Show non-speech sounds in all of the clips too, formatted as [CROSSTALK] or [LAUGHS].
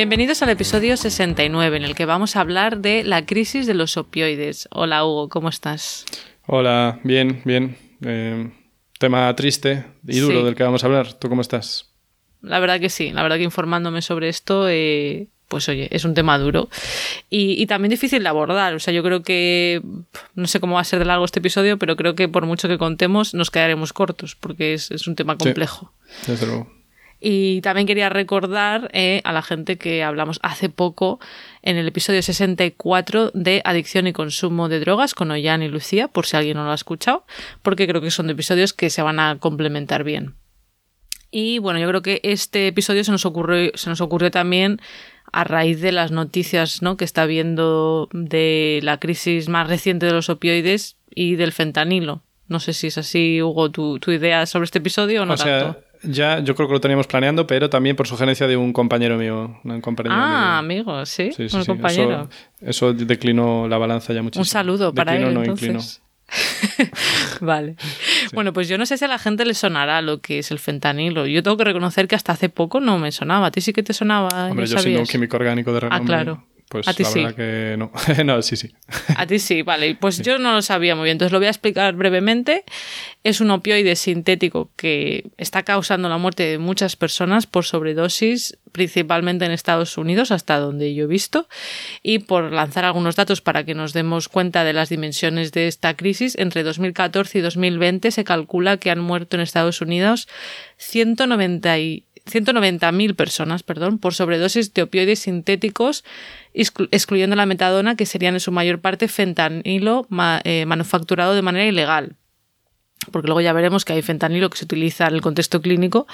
Bienvenidos al episodio 69, en el que vamos a hablar de la crisis de los opioides. Hola Hugo, ¿cómo estás? Hola, bien, bien. Eh, tema triste y duro del que vamos a hablar. ¿Tú cómo estás? La verdad que sí, la verdad que informándome sobre esto, eh, pues oye, es un tema duro y, también difícil de abordar. O sea, yo creo que, no sé cómo va a ser de largo este episodio, pero creo que por mucho que contemos nos quedaremos cortos porque es, un tema complejo. Sí, desde luego. Y también quería recordar eh, a la gente que hablamos hace poco en el episodio 64 de adicción y consumo de drogas con Ollán y Lucía, por si alguien no lo ha escuchado, porque creo que son episodios que se van a complementar bien. Y bueno, yo creo que este episodio se nos ocurrió, se nos ocurrió también a raíz de las noticias ¿no? que está viendo de la crisis más reciente de los opioides y del fentanilo. No sé si es así, Hugo, tu, idea sobre este episodio o no tanto. Ya, yo creo que lo teníamos planeando, pero también por sugerencia de un compañero mío. Un compañero ah, amigo, sí, un compañero. Eso, declinó la balanza ya muchísimo. Un saludo para él, entonces. [LAUGHS] vale. Bueno, pues yo no sé si a la gente le sonará lo que es el fentanilo. Yo tengo que reconocer que hasta hace poco no me sonaba. ¿A ti sí que te sonaba? Hombre, yo siendo un químico orgánico de ah, renombre. Ah, claro. Pues a ti la sí. verdad que no. [LAUGHS] no, sí, sí. A ti sí, vale. Pues yo no lo sabía muy bien. Entonces lo voy a explicar brevemente. Es un opioide sintético que está causando la muerte de muchas personas por sobredosis, principalmente en Estados Unidos, hasta donde yo he visto. Y por lanzar algunos datos para que nos demos cuenta de las dimensiones de esta crisis, entre 2014 y 2020 se calcula que han muerto en Estados Unidos 190 190.000 personas perdón, por sobredosis de opioides sintéticos excluyendo la metadona, que serían en su mayor parte fentanilo eh, manufacturado de manera ilegal. Porque luego ya veremos que hay fentanilo que se utiliza en el contexto clínico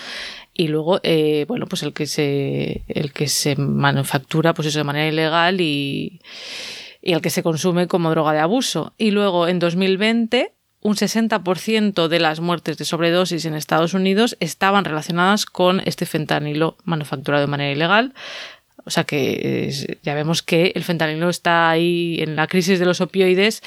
y luego, eh, bueno, pues el que se, el que se manufactura, pues eso de manera ilegal y, y el que se consume como droga de abuso. Y luego en 2020 un 60% de las muertes de sobredosis en Estados Unidos estaban relacionadas con este fentanilo manufacturado de manera ilegal, o sea que ya vemos que el fentanilo está ahí en la crisis de los opioides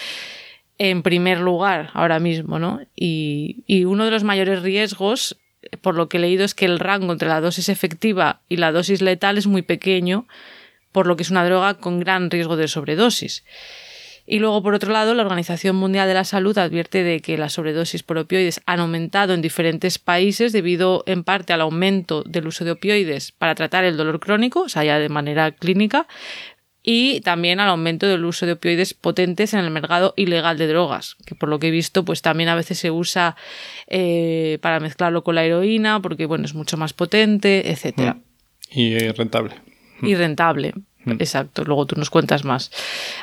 en primer lugar ahora mismo, ¿no? Y, y uno de los mayores riesgos, por lo que he leído, es que el rango entre la dosis efectiva y la dosis letal es muy pequeño, por lo que es una droga con gran riesgo de sobredosis. Y luego, por otro lado, la Organización Mundial de la Salud advierte de que las sobredosis por opioides han aumentado en diferentes países debido en parte al aumento del uso de opioides para tratar el dolor crónico, o sea, ya de manera clínica, y también al aumento del uso de opioides potentes en el mercado ilegal de drogas, que por lo que he visto, pues también a veces se usa eh, para mezclarlo con la heroína, porque bueno, es mucho más potente, etcétera. Mm. Y rentable. Y rentable. Mm. Exacto, luego tú nos cuentas más.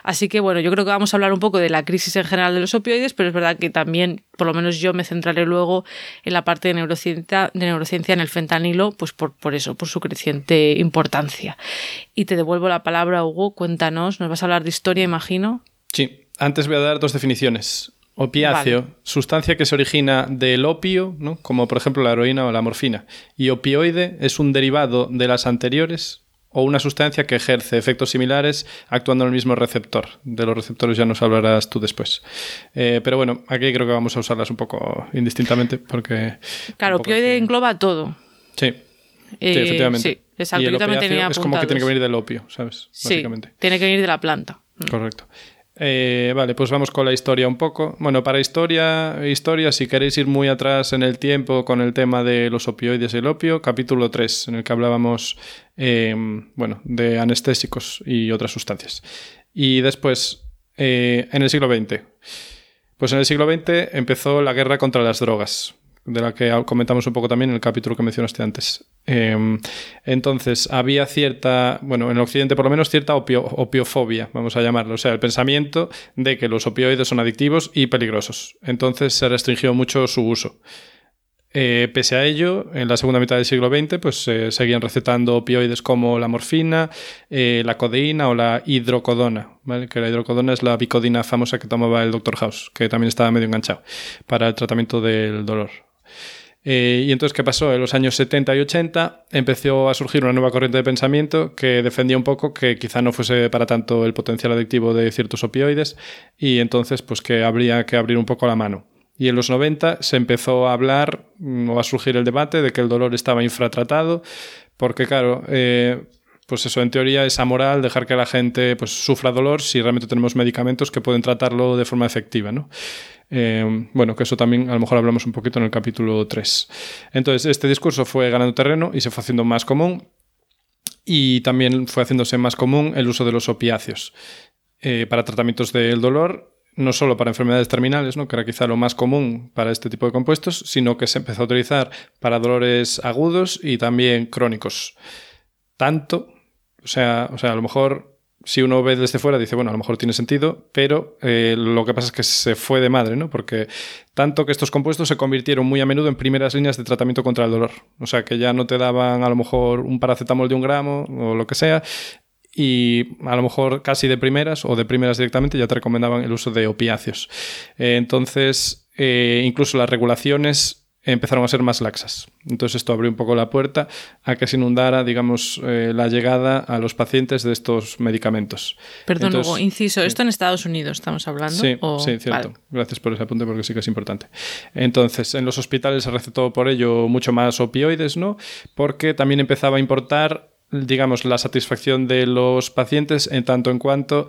Así que bueno, yo creo que vamos a hablar un poco de la crisis en general de los opioides, pero es verdad que también, por lo menos yo me centraré luego en la parte de neurociencia, de neurociencia en el fentanilo, pues por, por eso, por su creciente importancia. Y te devuelvo la palabra, Hugo, cuéntanos, nos vas a hablar de historia, imagino. Sí, antes voy a dar dos definiciones. Opiáceo, sustancia que se origina del opio, ¿no? como por ejemplo la heroína o la morfina. Y opioide es un derivado de las anteriores, o una sustancia que ejerce efectos similares actuando en el mismo receptor. De los receptores ya nos hablarás tú después. Eh, pero bueno, aquí creo que vamos a usarlas un poco indistintamente porque... Claro, opioide engloba todo. Sí. Eh, sí, efectivamente. Sí, exacto. Y el es como que tiene que venir del opio, ¿sabes? Sí, tiene que venir de la planta. Correcto. Eh, vale, pues vamos con la historia un poco. Bueno, para historia, historia, si queréis ir muy atrás en el tiempo con el tema de los opioides y el opio, capítulo 3, en el que hablábamos em, bueno, de anestésicos y otras sustancias. Y después, eh, en el siglo XX. Pues en el siglo XX empezó la guerra contra las drogas de la que comentamos un poco también en el capítulo que mencionaste antes. Em, entonces, había cierta, bueno, en Occidente por lo menos cierta opiofobia, vamos a llamarlo, o sea, el pensamiento de que los opioides son adictivos y peligrosos. Entonces se restringió mucho su uso. Eh, pese a ello, en la segunda mitad del siglo XX, pues seguían recetando opioides como la morfina, eh, la codeína o la hidrocodona, ¿vale? que la hidrocodona es la bicodina famosa que tomaba el Dr. House, que también estaba medio enganchado para el tratamiento del dolor. Eh, y entonces, ¿qué pasó? En los años 70 y 80 empezó a surgir una nueva corriente de pensamiento que defendía un poco que quizá no fuese para tanto el potencial adictivo de ciertos opioides y entonces pues que habría que abrir un poco la mano. Y en los 90 se empezó a hablar mm, o a surgir el debate de que el dolor estaba infratratado, porque claro, eh, pues eso, en teoría es amoral dejar que la gente pues, sufra dolor si realmente tenemos medicamentos que pueden tratarlo de forma efectiva, ¿no? Eh, bueno, que eso también a lo mejor hablamos un poquito en el capítulo 3. Entonces, este discurso fue ganando terreno y se fue haciendo más común y también fue haciéndose más común el uso de los opiáceos eh, para tratamientos del dolor no solo para enfermedades terminales, ¿no? que era quizá lo más común para este tipo de compuestos, sino que se empezó a utilizar para dolores agudos y también crónicos. Tanto, o sea, o sea, a lo mejor si uno ve desde fuera, dice, bueno, a lo mejor tiene sentido, pero eh, lo que pasa es que se fue de madre, ¿no? Porque tanto que estos compuestos se convirtieron muy a menudo en primeras líneas de tratamiento contra el dolor. O sea, que ya no te daban a lo mejor un paracetamol de un gramo o lo que sea, y a lo mejor casi de primeras o de primeras directamente ya te recomendaban el uso de opiáceos. Eh, entonces, eh, incluso las regulaciones empezaron a ser más laxas. Entonces esto abrió un poco la puerta a que se inundara, digamos, eh, la llegada a los pacientes de estos medicamentos. Perdón, Hugo, inciso, esto en Estados Unidos estamos hablando. Sí, sí cierto. Gracias por ese apunte porque sí que es importante. Entonces, en los hospitales se recetó por ello mucho más opioides, ¿no? Porque también empezaba a importar, digamos, la satisfacción de los pacientes en tanto en cuanto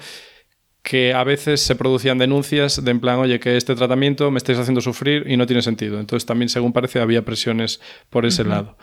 que a veces se producían denuncias de en plan, oye, que este tratamiento me estáis haciendo sufrir y no tiene sentido. Entonces también, según parece, había presiones por ese lado.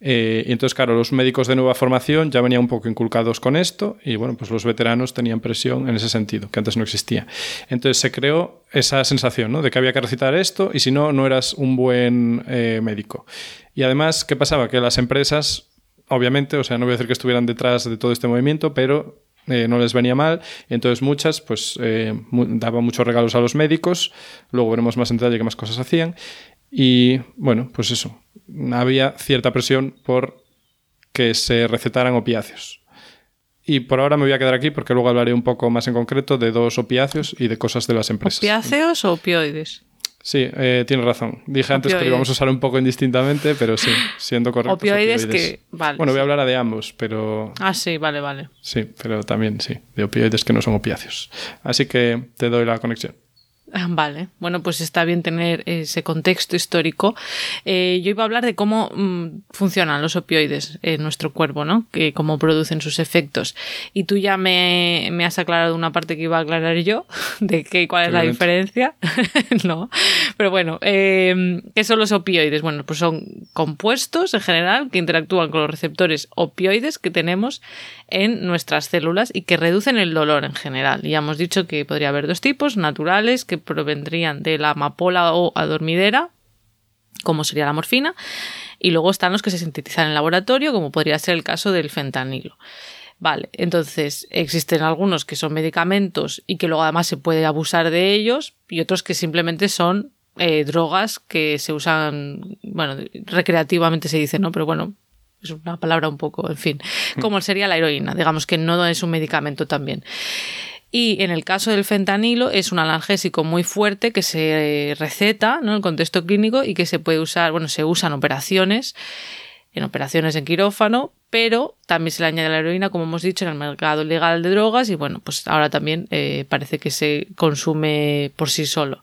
Eh, y entonces, claro, los médicos de nueva formación ya venían un poco inculcados con esto y bueno, pues los veteranos tenían presión en ese sentido, que antes no existía. Entonces se creó esa sensación ¿no? de que había que recitar esto y si no, no eras un buen eh, médico. Y además, ¿qué pasaba? Que las empresas, obviamente, o sea, no voy a decir que estuvieran detrás de todo este movimiento, pero eh, no les venía mal. Entonces muchas pues eh, daban muchos regalos a los médicos. Luego veremos más en detalle qué más cosas hacían. Y bueno, pues eso. Había cierta presión por que se recetaran opiáceos. Y por ahora me voy a quedar aquí porque luego hablaré un poco más en concreto de dos opiáceos y de cosas de las empresas. ¿Opiáceos o opioides? Sí, eh, tienes razón. Dije antes que lo íbamos a usar un poco indistintamente, pero sí, siendo correcto. Opioides, que. bueno, voy a hablar de ambos, pero. Ah, sí, vale, vale. Sí, pero también sí, de opioides que no son opiáceos. Así que te doy la conexión. Ah, vale, bueno, pues está bien tener ese contexto histórico. Eh, yo iba a hablar de cómo mm, funcionan los opioides en nuestro cuerpo, ¿no? Que cómo producen sus efectos. Y tú ya me, has aclarado una parte que iba a aclarar yo, [LAUGHS] de qué cuál es la diferencia. [LAUGHS] no, pero bueno, eh, ¿qué son los opioides? Bueno, pues son compuestos en general que interactúan con los receptores opioides que tenemos en nuestras células y que reducen el dolor en general. Ya hemos dicho que podría haber dos tipos, naturales, que provendrían de la amapola o adormidera, como sería la morfina, y luego están los que se sintetizan en el laboratorio, como podría ser el caso del fentanilo. Vale, entonces existen algunos que son medicamentos y que luego además se puede abusar de ellos y otros que simplemente son eh, drogas que se usan, bueno, recreativamente se dice, ¿no? Pero bueno, es una palabra un poco, en fin, mm. como sería la heroína, digamos que no es un medicamento también. Y en el caso del fentanilo es un analgésico muy fuerte que se receta ¿no? en el contexto clínico y que se puede usar, bueno, se usa en operaciones, en operaciones en quirófano, pero también se le añade la heroína, como hemos dicho, en el mercado legal de drogas y bueno, pues ahora también eh, parece que se consume por sí solo.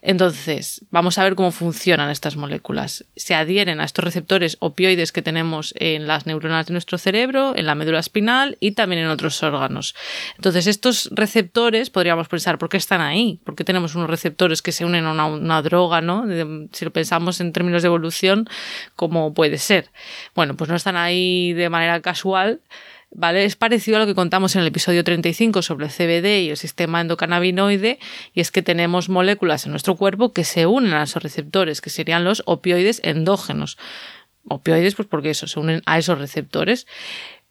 Entonces, vamos a ver cómo funcionan estas moléculas. Se adhieren a estos receptores opioides que tenemos en las neuronas de nuestro cerebro, en la médula espinal y también en otros órganos. Entonces, estos receptores, podríamos pensar, ¿por qué están ahí? ¿Por qué tenemos unos receptores que se unen a una, droga, ¿no? Si lo pensamos en términos de evolución, ¿cómo puede ser? Bueno, pues no están ahí de manera casual, ¿vale? Es parecido a lo que contamos en el episodio 35 sobre el CBD y el sistema endocannabinoide, y es que tenemos moléculas en nuestro cuerpo que se unen a esos receptores, que serían los opioides endógenos. Opioides, pues porque eso, se unen a esos receptores.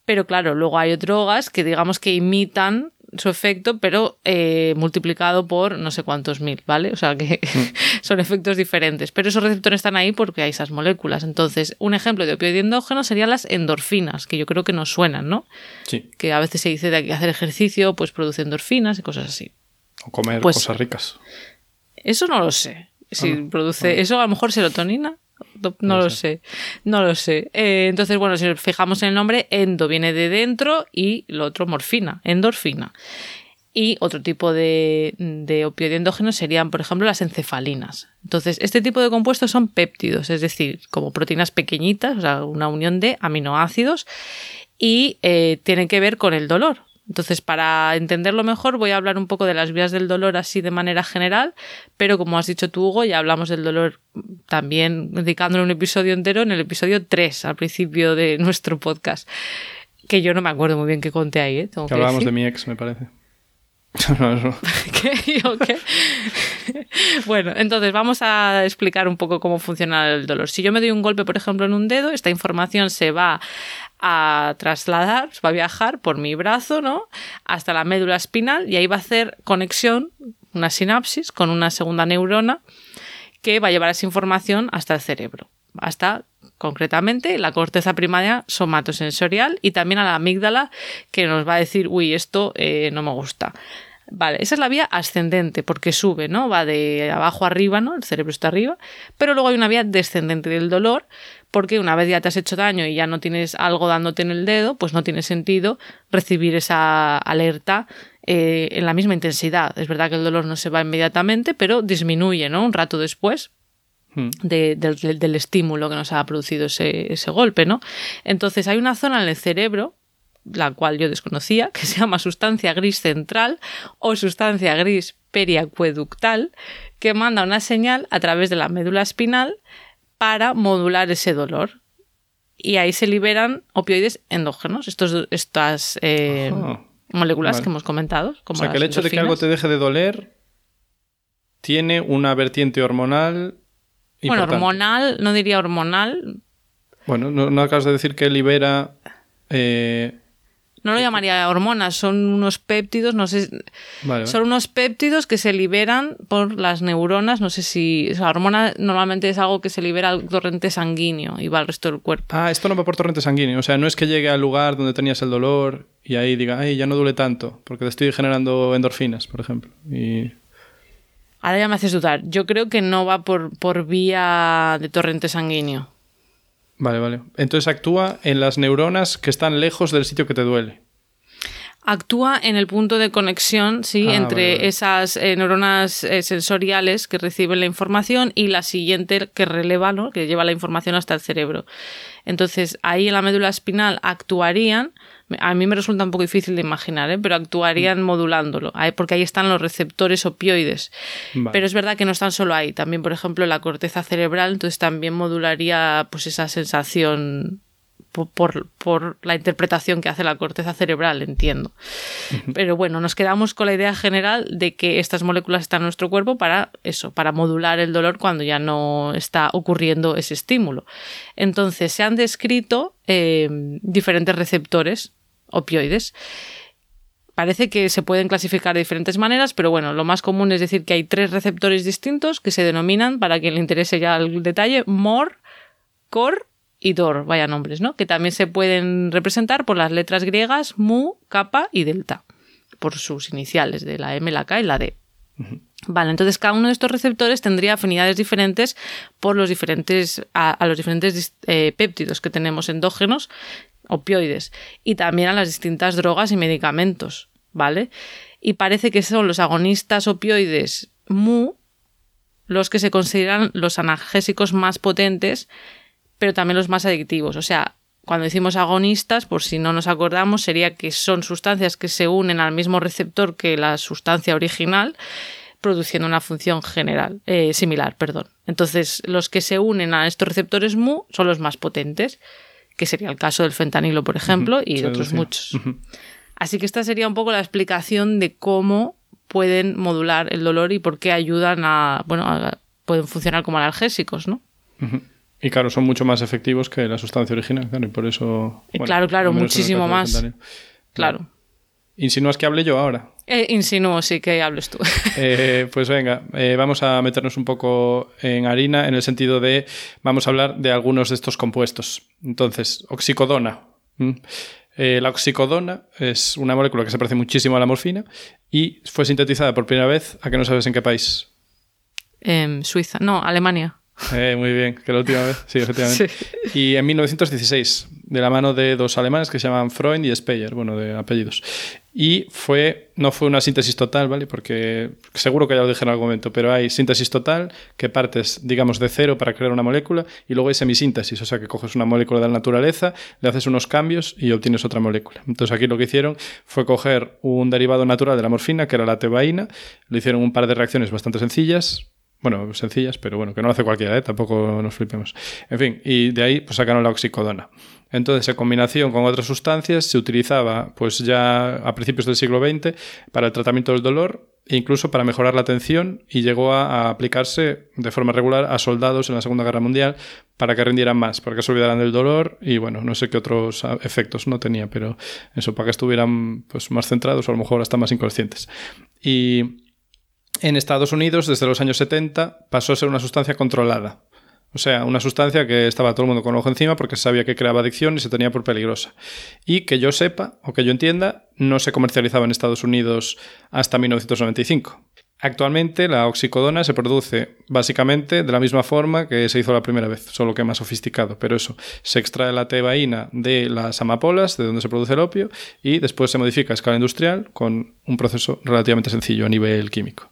Pero claro, luego hay drogas que digamos que imitan su efecto, pero eh, multiplicado por no sé cuántos mil, ¿vale? O sea que mm. [LAUGHS] son efectos diferentes. Pero esos receptores están ahí porque hay esas moléculas. Entonces, un ejemplo de opioide endógeno serían las endorfinas, que yo creo que nos suenan, ¿no? Sí. Que a veces se dice de hacer ejercicio, pues produce endorfinas y cosas así. O comer pues cosas ricas. Eso no lo sé. Si ah, produce. Eso a lo mejor serotonina. No, lo sé. no lo sé. Eh, entonces, bueno, si nos fijamos en el nombre, endo viene de dentro y lo otro morfina, endorfina. Y otro tipo de, de opioide endógeno serían, por ejemplo, las encefalinas. Entonces, este tipo de compuestos son péptidos, es decir, como proteínas pequeñitas, o sea, una unión de aminoácidos, y eh, tienen que ver con el dolor. Entonces, para entenderlo mejor, voy a hablar un poco de las vías del dolor así de manera general, pero como has dicho tú, Hugo, ya hablamos del dolor también dedicándole un episodio entero en el episodio 3, al principio de nuestro podcast, que yo no me acuerdo muy bien qué conté ahí. ¿eh? que hablábamos de mi ex, me parece. [LAUGHS] Bueno, entonces vamos a explicar un poco cómo funciona el dolor. Si yo me doy un golpe, por ejemplo, en un dedo, esta información se va a trasladar, va a viajar por mi brazo, ¿no? Hasta la médula espinal y ahí va a hacer conexión, una sinapsis con una segunda neurona que va a llevar esa información hasta el cerebro, hasta concretamente la corteza primaria somatosensorial y también a la amígdala que nos va a decir, uy, esto eh, no me gusta. Vale, esa es la vía ascendente porque sube, ¿no? Va de abajo arriba, ¿no? El cerebro está arriba, pero luego hay una vía descendente del dolor porque una vez ya te has hecho daño y ya no tienes algo dándote en el dedo, pues no tiene sentido recibir esa alerta eh, en la misma intensidad. Es verdad que el dolor no se va inmediatamente, pero disminuye, ¿no? Un rato después, hmm. del, estímulo que nos ha producido ese, ese, golpe, ¿no? Entonces hay una zona en el cerebro la cual yo desconocía, que se llama sustancia gris central o sustancia gris periacueductal, que manda una señal a través de la médula espinal para modular ese dolor. Y ahí se liberan opioides endógenos, estos, estas eh, moléculas que hemos comentado. o sea, que el hecho de que algo te deje de doler tiene una vertiente hormonal. Bueno, hormonal, no diría hormonal. Bueno, no, acabas de decir que libera eh, no lo llamaría hormonas, son unos péptidos, no sé. Son unos péptidos que se liberan por las neuronas. No sé si. O hormona normalmente es algo que se libera al torrente sanguíneo y va al resto del cuerpo. Ah, esto no va por torrente sanguíneo. O sea, no es que llegue al lugar donde tenías el dolor y ahí diga, ay, ya no duele tanto, porque te estoy generando endorfinas, por ejemplo. Y. Ahora ya me haces dudar. Yo creo que no va por, por vía de torrente sanguíneo. Vale, vale. Entonces actúa en las neuronas que están lejos del sitio que te duele. Actúa en el punto de conexión, sí, ah, entre esas eh, neuronas eh, sensoriales que reciben la información y la siguiente que releva, ¿no? que lleva la información hasta el cerebro. Entonces, ahí en la médula espinal actuarían a mí me resulta un poco difícil de imaginar, ¿eh? pero actuarían modulándolo, porque ahí están los receptores opioides. Pero es verdad que no están solo ahí, también, por ejemplo, la corteza cerebral, entonces también modularía pues esa sensación por, por, la interpretación que hace la corteza cerebral, entiendo. Pero bueno, nos quedamos con la idea general de que estas moléculas están en nuestro cuerpo para eso, para modular el dolor cuando ya no está ocurriendo ese estímulo. Entonces, se han descrito eh, diferentes receptores opioides. Parece que se pueden clasificar de diferentes maneras, pero bueno, lo más común es decir que hay tres receptores distintos que se denominan, para quien le interese ya el detalle, MOR, COR y DOR, vaya nombres, ¿no? Que también se pueden representar por las letras griegas mu, kappa y delta, por sus iniciales de la M, la K y la D. Vale, entonces cada uno de estos receptores tendría afinidades diferentes por los diferentes, a, los diferentes eh, péptidos que tenemos endógenos opioides y también a las distintas drogas y medicamentos, ¿vale? Y parece que son los agonistas opioides mu los que se consideran los analgésicos más potentes, pero también los más adictivos. O sea, cuando decimos agonistas, por si no nos acordamos, sería que son sustancias que se unen al mismo receptor que la sustancia original, produciendo una función general, eh, similar, perdón. Entonces, los que se unen a estos receptores mu son los más potentes que sería el caso del fentanilo, por ejemplo, y de otros muchos. Así que esta sería un poco la explicación de cómo pueden modular el dolor y por qué ayudan a, bueno, pueden funcionar como analgésicos, ¿no? Y claro, son mucho más efectivos que la sustancia original, claro, y por eso... claro, claro, muchísimo más. Claro. ¿Insinúas que hable yo ahora? Eh, insinúo, sí, que hables tú. [LAUGHS] Eh, pues venga, eh, vamos a meternos un poco en harina en el sentido de, vamos a hablar de algunos de estos compuestos. Entonces, oxicodona. la oxicodona es una molécula que se parece muchísimo a la morfina y fue sintetizada por primera vez, ¿a que no sabes en qué país? En Suiza, no, Alemania. Eh, muy bien, que la última vez, sí, efectivamente. [LAUGHS] Y en 1916, de la mano de dos alemanes que se llaman Freund y Speyer, bueno, de apellidos. Y fue, no fue una síntesis total, ¿vale? Porque seguro que ya lo dije en algún momento, pero hay síntesis total que partes, digamos, de cero para crear una molécula y luego hay semisíntesis, o sea, que coges una molécula de la naturaleza, le haces unos cambios y obtienes otra molécula. Entonces aquí lo que hicieron fue coger un derivado natural de la morfina, que era la tebaína, le hicieron un par de reacciones bastante sencillas, bueno, sencillas, pero bueno, que no lo hace cualquiera, ¿eh? tampoco nos flipemos. En fin, y de ahí pues sacaron la oxicodona. Entonces, en combinación con otras sustancias, se utilizaba pues ya a principios del siglo XX para el tratamiento del dolor e incluso para mejorar la atención y llegó a, aplicarse de forma regular a soldados en la Segunda Guerra Mundial para que rindieran más, para que se olvidaran del dolor y bueno, no sé qué otros efectos no tenía, pero eso, para que estuvieran pues más centrados o a lo mejor hasta más inconscientes. Y en Estados Unidos, desde los años 70, pasó a ser una sustancia controlada. O sea, una sustancia que estaba todo el mundo con ojo encima porque sabía que creaba adicción y se tenía por peligrosa. Y que yo sepa, o que yo entienda, no se comercializaba en Estados Unidos hasta 1995. Actualmente la oxicodona se produce básicamente de la misma forma que se hizo la primera vez, solo que más sofisticado. Pero eso, se extrae la tebaína de las amapolas, de donde se produce el opio, y después se modifica a escala industrial con un proceso relativamente sencillo a nivel químico.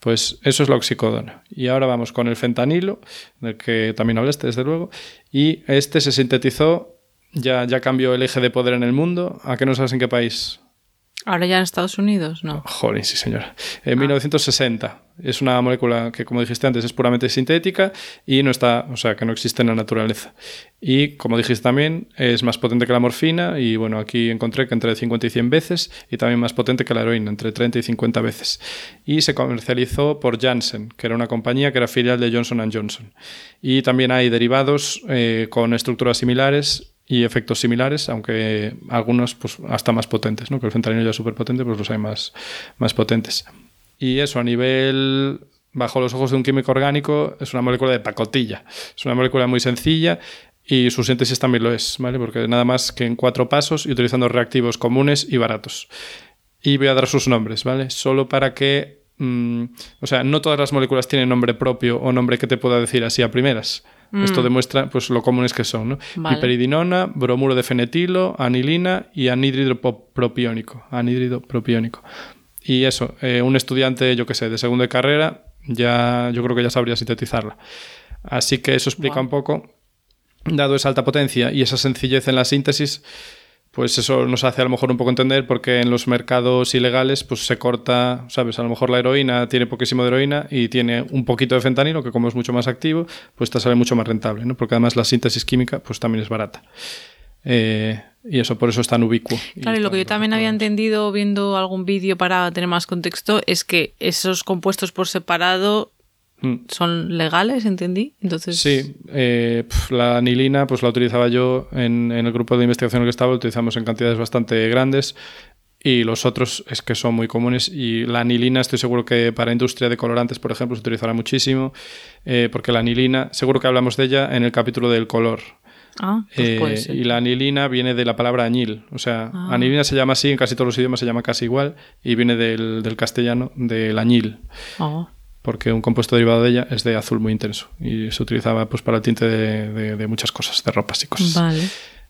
Pues eso es la oxicodona. Y ahora vamos con el fentanilo, del que también hablaste, desde luego. Y este se sintetizó, ya, ya cambió el eje de poder en el mundo. ¿A qué no sabes en qué país? Ahora ya en Estados Unidos, ¿no? Joder, sí, señora. En 1960. Es una molécula que, como dijiste antes, es puramente sintética y no está, o sea, que no existe en la naturaleza. Y, como dijiste también, es más potente que la morfina y, bueno, aquí encontré que entre 50 y 100 veces y también más potente que la heroína, entre 30 y 50 veces. Y se comercializó por Janssen, que era una compañía que era filial de Johnson Johnson. Y también hay derivados eh, con estructuras similares y efectos similares, aunque algunos pues, hasta más potentes, ¿no? que el fentanilo ya es súper potente, pues los hay más, más potentes. Y eso a nivel, bajo los ojos de un químico orgánico, es una molécula de pacotilla. Es una molécula muy sencilla y su síntesis también lo es, ¿vale? porque nada más que en cuatro pasos y utilizando reactivos comunes y baratos. Y voy a dar sus nombres, ¿vale? Solo para que... Mm, o sea, no todas las moléculas tienen nombre propio o nombre que te pueda decir así a primeras. Esto mm. demuestra pues, lo comunes que son. ¿no? Piperidinona, bromuro de fenetilo, anilina y anhídrido propiónico. Anhídrido propiónico. Y eso, eh, un estudiante, yo qué sé, de segunda carrera, ya, yo creo que ya sabría sintetizarla. Así que eso explica un poco, dado esa alta potencia y esa sencillez en la síntesis, pues eso nos hace a lo mejor un poco entender porque en los mercados ilegales pues se corta, sabes, a lo mejor la heroína tiene poquísimo de heroína y tiene un poquito de fentanilo que como es mucho más activo, pues te sale mucho más rentable, ¿no? Porque además la síntesis química pues también es barata. Eh, y eso, por eso es tan ubicuo. Claro, y, lo que yo también había entendido viendo algún vídeo para tener más contexto es que esos compuestos por separado. ¿Son legales, entendí? Entonces... Sí, eh, la anilina pues la utilizaba yo en, el grupo de investigación en el que estaba, lo utilizamos en cantidades bastante grandes y los otros es que son muy comunes y la anilina estoy seguro que para industria de colorantes, por ejemplo, se utilizará muchísimo eh, porque la anilina, seguro que hablamos de ella en el capítulo del color. Ah, pues eh, y la anilina viene de la palabra añil. O sea, ah. anilina se llama así, en casi todos los idiomas se llama casi igual, y viene del, del castellano, del añil. Ah porque un compuesto derivado de ella es de azul muy intenso y se utilizaba pues para el tinte de, muchas cosas, de ropas y cosas. Vale.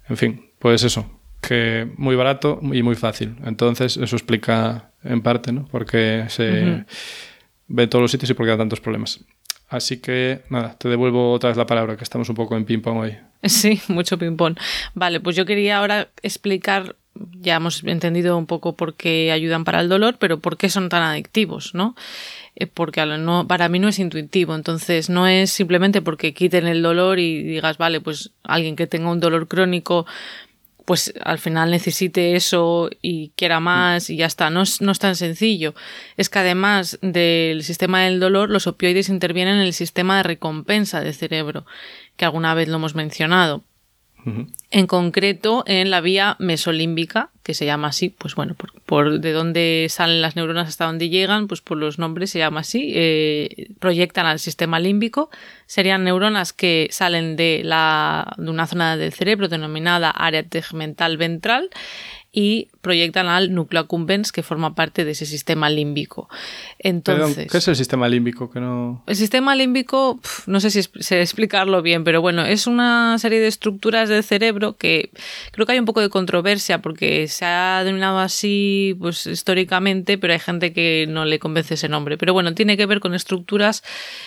En fin, pues eso, que muy barato y muy fácil. Entonces eso explica en parte, ¿no? Porque se ve en todos los sitios y por qué da tantos problemas. Así que nada, te devuelvo otra vez la palabra, que estamos un poco en ping-pong hoy. Sí, [LAUGHS] mucho ping-pong. Vale, pues yo quería ahora explicar, ya hemos entendido un poco por qué ayudan para el dolor, pero por qué son tan adictivos, ¿no? Eh, porque no, para mí no es intuitivo. Entonces, no es simplemente porque quiten el dolor y digas, vale, pues alguien que tenga un dolor crónico, pues al final necesite eso y quiera más y ya está. No es, no es tan sencillo. Es que además del sistema del dolor, los opioides intervienen en el sistema de recompensa del cerebro, que alguna vez lo hemos mencionado. En concreto, en la vía mesolímbica, que se llama así, pues bueno, por, de dónde salen las neuronas hasta dónde llegan, pues por los nombres se llama así, eh, proyectan al sistema límbico. Serían neuronas que salen de, la, de una zona del cerebro denominada área tegmental ventral y proyectan al núcleo accumbens que forma parte de ese sistema límbico. Entonces, ¿qué es el sistema límbico? Que no... El sistema límbico, no sé si sé explicarlo bien, pero bueno, es una serie de estructuras del cerebro que creo que hay un poco de controversia porque se ha denominado así pues históricamente, pero hay gente que no le convence ese nombre. Pero bueno, tiene que ver con estructuras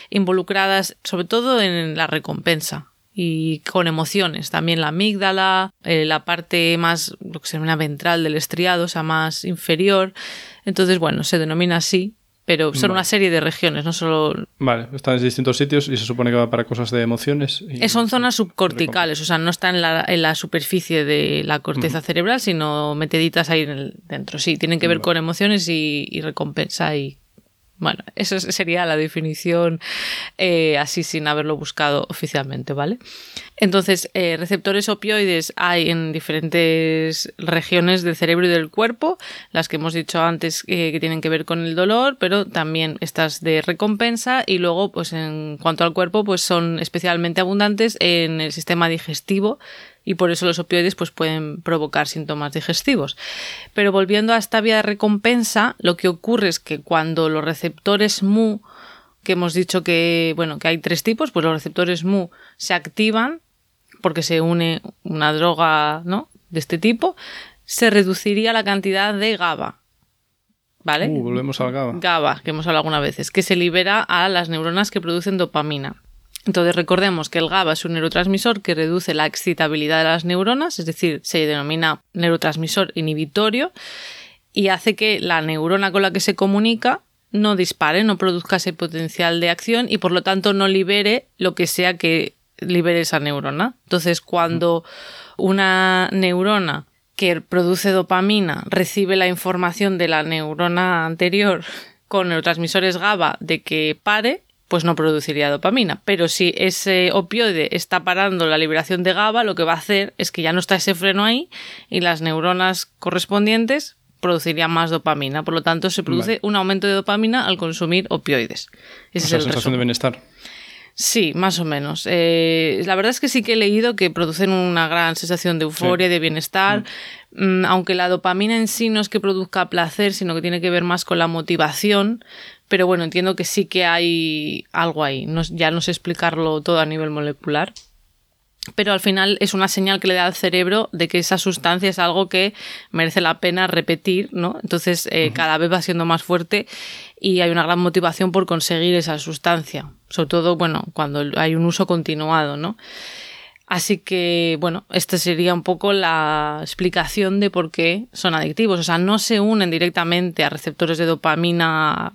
involucradas sobre todo en la recompensa y con emociones. También la amígdala, eh, la parte más, lo que se llama ventral del estriado, o sea, más inferior. Entonces, bueno, se denomina así, pero son una serie de regiones, no solo... Vale, están en distintos sitios y se supone que va para cosas de emociones. Eh, son zonas subcorticales, o sea, no están en la, en la superficie de la corteza cerebral, sino meteditas ahí dentro. Sí, tienen que ver con emociones y, y recompensa y bueno, eso sería la definición eh, así sin haberlo buscado oficialmente, ¿vale? Entonces, eh, receptores opioides hay en diferentes regiones del cerebro y del cuerpo, las que hemos dicho antes eh, que tienen que ver con el dolor, pero también estas de recompensa y luego, pues en cuanto al cuerpo, pues son especialmente abundantes en el sistema digestivo y por eso los opioides pues, pueden provocar síntomas digestivos. Pero volviendo a esta vía de recompensa, lo que ocurre es que cuando los receptores MU, que hemos dicho que, bueno, que hay tres tipos, pues los receptores MU se activan porque se une una droga ¿no? de este tipo, se reduciría la cantidad de GABA. ¿Vale? Uh, volvemos al GABA. GABA, que hemos hablado alguna veces, que se libera a las neuronas que producen dopamina. Entonces recordemos que el GABA es un neurotransmisor que reduce la excitabilidad de las neuronas, es decir, se denomina neurotransmisor inhibitorio y hace que la neurona con la que se comunica no dispare, no produzca ese potencial de acción y por lo tanto no libere lo que sea que libere esa neurona. Entonces cuando una neurona que produce dopamina recibe la información de la neurona anterior [LAUGHS] con neurotransmisores GABA de que pare, pues no produciría dopamina. Pero si ese opioide está parando la liberación de GABA, lo que va a hacer es que ya no está ese freno ahí y las neuronas correspondientes producirían más dopamina. Por lo tanto, se produce un aumento de dopamina al consumir opioides. Esa es la sensación de bienestar. Sí, más o menos. Eh, la verdad es que sí que he leído que producen una gran sensación de euforia, de bienestar, mm. Mm, aunque la dopamina en sí no es que produzca placer, sino que tiene que ver más con la motivación, pero bueno, entiendo que sí que hay algo ahí. ya no sé explicarlo todo a nivel molecular. Pero al final es una señal que le da al cerebro de que esa sustancia es algo que merece la pena repetir, ¿no? Entonces eh, cada vez va siendo más fuerte y hay una gran motivación por conseguir esa sustancia. Sobre todo, bueno, cuando hay un uso continuado, ¿no? Así que, bueno, esta sería un poco la explicación de por qué son adictivos. O sea, no se unen directamente a receptores de dopamina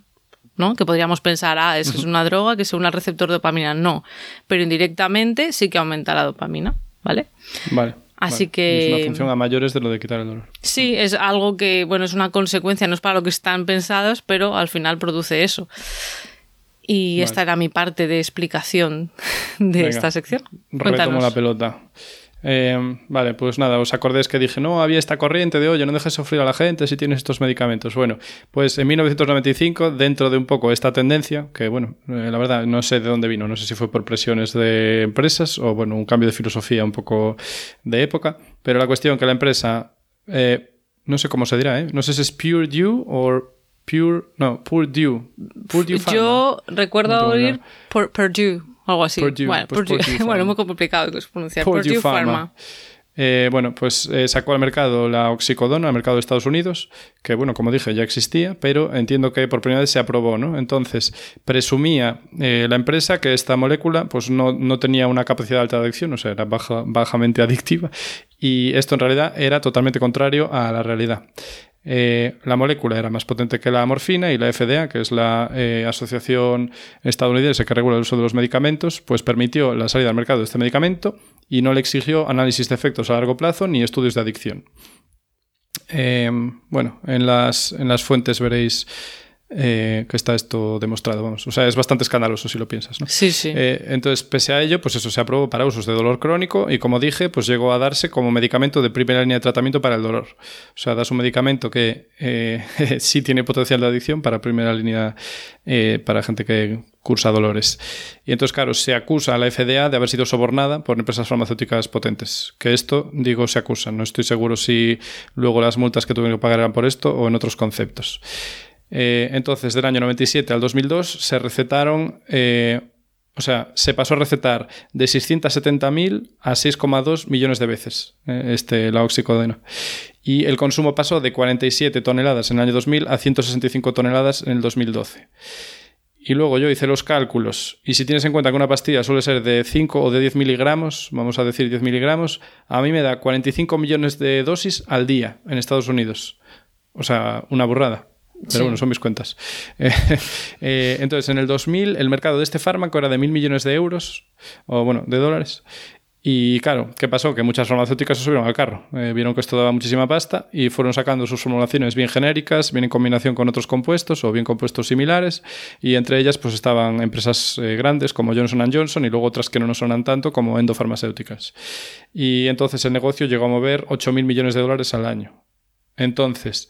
¿no? Que podríamos pensar, ah, es que es una droga que se une al receptor de dopamina. No, pero indirectamente sí que aumenta la dopamina, ¿vale? Vale. Así que. Es una función a mayores de lo de quitar el dolor. Sí, es algo que, bueno, es una consecuencia, no es para lo que están pensados, pero al final produce eso. Y esta era mi parte de explicación [LAUGHS] de esta sección. Retomo la pelota. Em, vale, pues nada, os acordéis que dije, no, había esta corriente de, oye, no dejes sufrir a la gente si tienes estos medicamentos. Bueno, pues en 1995, dentro de un poco esta tendencia, que bueno, eh, la verdad no sé de dónde vino, no sé si fue por presiones de empresas o bueno, un cambio de filosofía un poco de época, pero la cuestión que la empresa, eh, no sé cómo se dirá, ¿eh? no sé si es Pure Dew o Pure, no, Pure Dew. Yo recuerdo oír Purdue. Algo así. bueno, pues [LAUGHS] bueno, muy complicado de pronunciar. Purdue, Pharma. Eh, bueno, pues eh, sacó al mercado la oxicodona, al mercado de Estados Unidos, que bueno, como dije, ya existía, pero entiendo que por primera vez se aprobó, ¿no? Entonces, presumía eh, la empresa que esta molécula pues no, no, tenía una capacidad de alta adicción, o sea, era baja, bajamente adictiva, y esto en realidad era totalmente contrario a la realidad. Eh, la molécula era más potente que la morfina y la FDA, que es la eh, asociación estadounidense que regula el uso de los medicamentos, pues permitió la salida al mercado de este medicamento y no le exigió análisis de efectos a largo plazo ni estudios de adicción. Eh, bueno, en las, en las fuentes veréis eh, que está esto demostrado, vamos. O sea, es bastante escandaloso si lo piensas, ¿no? Sí, sí. Eh, entonces, pese a ello, pues eso se aprobó para usos de dolor crónico y, como dije, pues llegó a darse como medicamento de primera línea de tratamiento para el dolor. O sea, das un medicamento que eh, [LAUGHS] sí tiene potencial de adicción para primera línea para gente que cursa dolores. Y entonces, claro, se acusa a la FDA de haber sido sobornada por empresas farmacéuticas potentes. Que esto, digo, se acusa. No estoy seguro si luego las multas que tuvieron que pagar eran por esto o en otros conceptos. Eh, entonces, del año 97 al 2002 se recetaron, eh, o sea, se pasó a recetar de 670.000 a 6,2 millones de veces eh, este, la oxicodona. Y el consumo pasó de 47 toneladas en el año 2000 a 165 toneladas en el 2012. Y luego yo hice los cálculos, y si tienes en cuenta que una pastilla suele ser de 5 o de 10 miligramos, vamos a decir 10 miligramos, a mí me da 45 millones de dosis al día en Estados Unidos. O sea, una burrada. Pero bueno, son mis cuentas. [LAUGHS] Eh, entonces, en el 2000, el mercado de este fármaco era de mil millones de euros, o bueno, de dólares. Y claro, ¿qué pasó? Que muchas farmacéuticas se subieron al carro. Eh, vieron que esto daba muchísima pasta y fueron sacando sus formulaciones bien genéricas, bien en combinación con otros compuestos o bien compuestos similares. Y entre ellas, pues estaban empresas eh, grandes como Johnson Johnson y luego otras que no nos sonan tanto como endofarmacéuticas. Y entonces el negocio llegó a mover 8.000 millones de dólares al año. Entonces,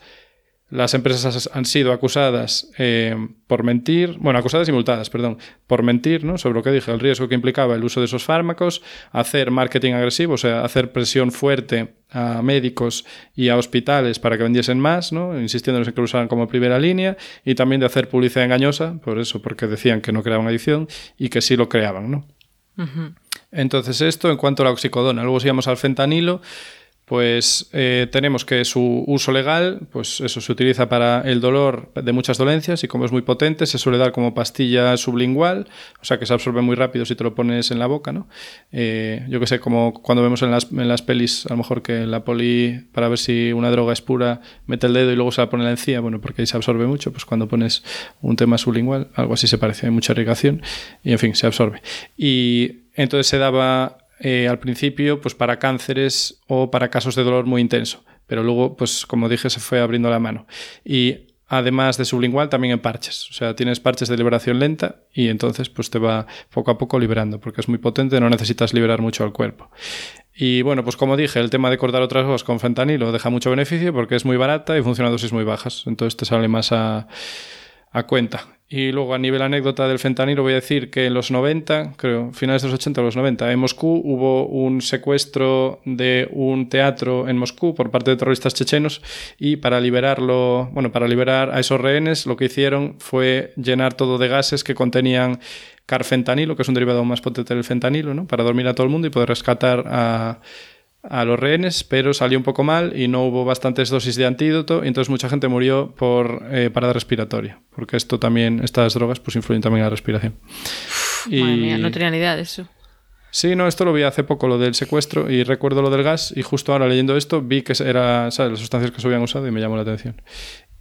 las empresas han sido acusadas eh, por mentir, bueno, acusadas y multadas, perdón, por mentir, ¿no? Sobre lo que dije, el riesgo que implicaba el uso de esos fármacos, hacer marketing agresivo, o sea, hacer presión fuerte a médicos y a hospitales para que vendiesen más, ¿no? Insistiéndoles en que lo usaran como primera línea, y también de hacer publicidad engañosa, por eso, porque decían que no creaban adicción y que sí lo creaban, ¿no? Entonces, esto en cuanto a la oxicodona. Luego, si al fentanilo, pues eh, tenemos que su uso legal, pues eso se utiliza para el dolor de muchas dolencias y como es muy potente se suele dar como pastilla sublingual, o sea que se absorbe muy rápido si te lo pones en la boca, ¿no? Eh, yo que sé, como cuando vemos en las, en las pelis, a lo mejor que la poli, para ver si una droga es pura, mete el dedo y luego se la pone en la encía, bueno, porque ahí se absorbe mucho, pues cuando pones un tema sublingual, algo así se parece, hay mucha irrigación y en fin, se absorbe. Y entonces se daba eh, al principio pues para cánceres o para casos de dolor muy intenso, pero luego pues como dije se fue abriendo la mano. Y además de sublingual también en parches, o sea, tienes parches de liberación lenta y entonces pues te va poco a poco liberando porque es muy potente, no necesitas liberar mucho al cuerpo. Y bueno, pues como dije, el tema de cortar otras cosas con fentanilo deja mucho beneficio porque es muy barata y funciona a dosis muy bajas, entonces te sale más a, a cuenta. Y luego a nivel anécdota del fentanilo voy a decir que en los 90, creo, finales de los 80 o los 90, en Moscú hubo un secuestro de un teatro en Moscú por parte de terroristas chechenos y para liberarlo, bueno, para liberar a esos rehenes lo que hicieron fue llenar todo de gases que contenían carfentanilo, que es un derivado más potente del fentanilo, ¿no? Para dormir a todo el mundo y poder rescatar a a los rehenes, pero salió un poco mal y no hubo bastantes dosis de antídoto y entonces mucha gente murió por eh, parada respiratoria, porque esto también, estas drogas pues influyen también en la respiración. y... Madre mía, no tenía ni idea de eso. Sí, no, esto lo vi hace poco, lo del secuestro, y recuerdo lo del gas, y justo ahora leyendo esto vi que era, ¿sabes?, las sustancias que se habían usado y me llamó la atención.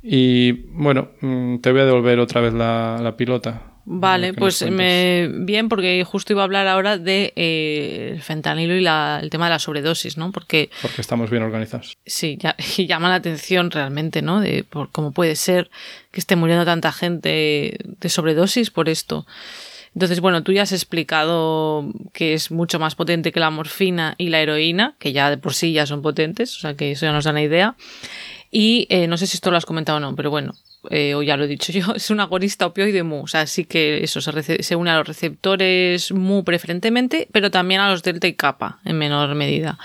Y bueno, mm, te voy a devolver otra vez la, la pilota. Vale, pues me, bien, porque justo iba a hablar ahora de eh, el fentanilo y el tema de la sobredosis, ¿no? Porque, porque estamos bien organizados. Sí, ya, [LAUGHS] y llama la atención realmente, ¿no? De por cómo puede ser que esté muriendo tanta gente de sobredosis por esto. Entonces, bueno, tú ya has explicado que es mucho más potente que la morfina y la heroína, que ya de por sí ya son potentes, o sea que eso ya nos da una idea. Y eh, no sé si esto lo has comentado o no, pero bueno, eh, o ya lo he dicho yo, [LAUGHS] es un agonista opioide MU. O sea, sí que eso se, une a los receptores MU preferentemente, pero también a los delta y kappa en menor medida.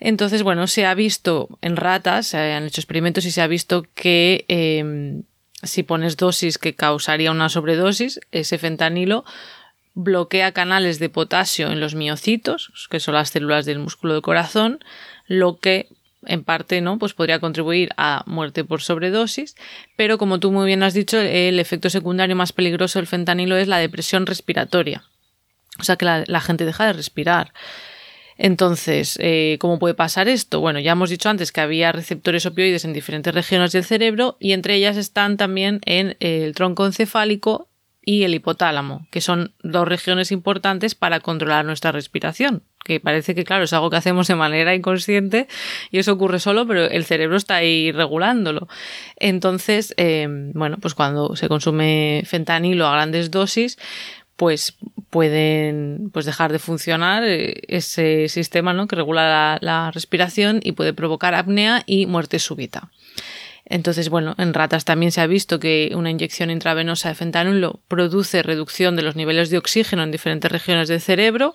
Entonces, bueno, se ha visto en ratas, se han hecho experimentos y se ha visto que em, si pones dosis que causaría una sobredosis, ese fentanilo bloquea canales de potasio en los miocitos, que son las células del músculo del corazón, lo que en parte no, pues podría contribuir a muerte por sobredosis, pero como tú muy bien has dicho, el efecto secundario más peligroso del fentanilo es la depresión respiratoria. O sea que la, gente deja de respirar. Entonces, eh, ¿cómo puede pasar esto? Bueno, ya hemos dicho antes que había receptores opioides en diferentes regiones del cerebro y entre ellas están también en el tronco encefálico y el hipotálamo, que son dos regiones importantes para controlar nuestra respiración. Que parece que, claro, es algo que hacemos de manera inconsciente y eso ocurre solo, pero el cerebro está ahí regulándolo. Entonces, eh, bueno, pues cuando se consume fentanilo a grandes dosis, pues pueden pues dejar de funcionar eh, ese sistema ¿no? que regula la, respiración y puede provocar apnea y muerte súbita. Entonces, bueno, en ratas también se ha visto que una inyección intravenosa de fentanilo produce reducción de los niveles de oxígeno en diferentes regiones del cerebro,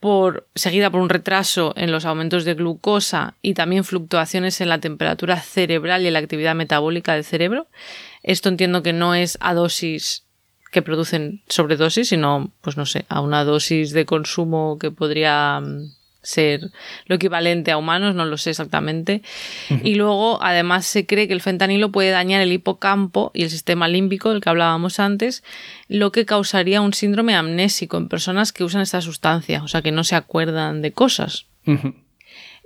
por, seguida por un retraso en los aumentos de glucosa y también fluctuaciones en la temperatura cerebral y en la actividad metabólica del cerebro. Esto entiendo que no es a dosis que producen sobredosis, sino, pues no sé, a una dosis de consumo que podría mm, ser lo equivalente a humanos, no lo sé exactamente. Y luego, además, se cree que el fentanilo puede dañar el hipocampo y el sistema límbico del que hablábamos antes, lo que causaría un síndrome amnésico en personas que usan esta sustancia, o sea, que no se acuerdan de cosas.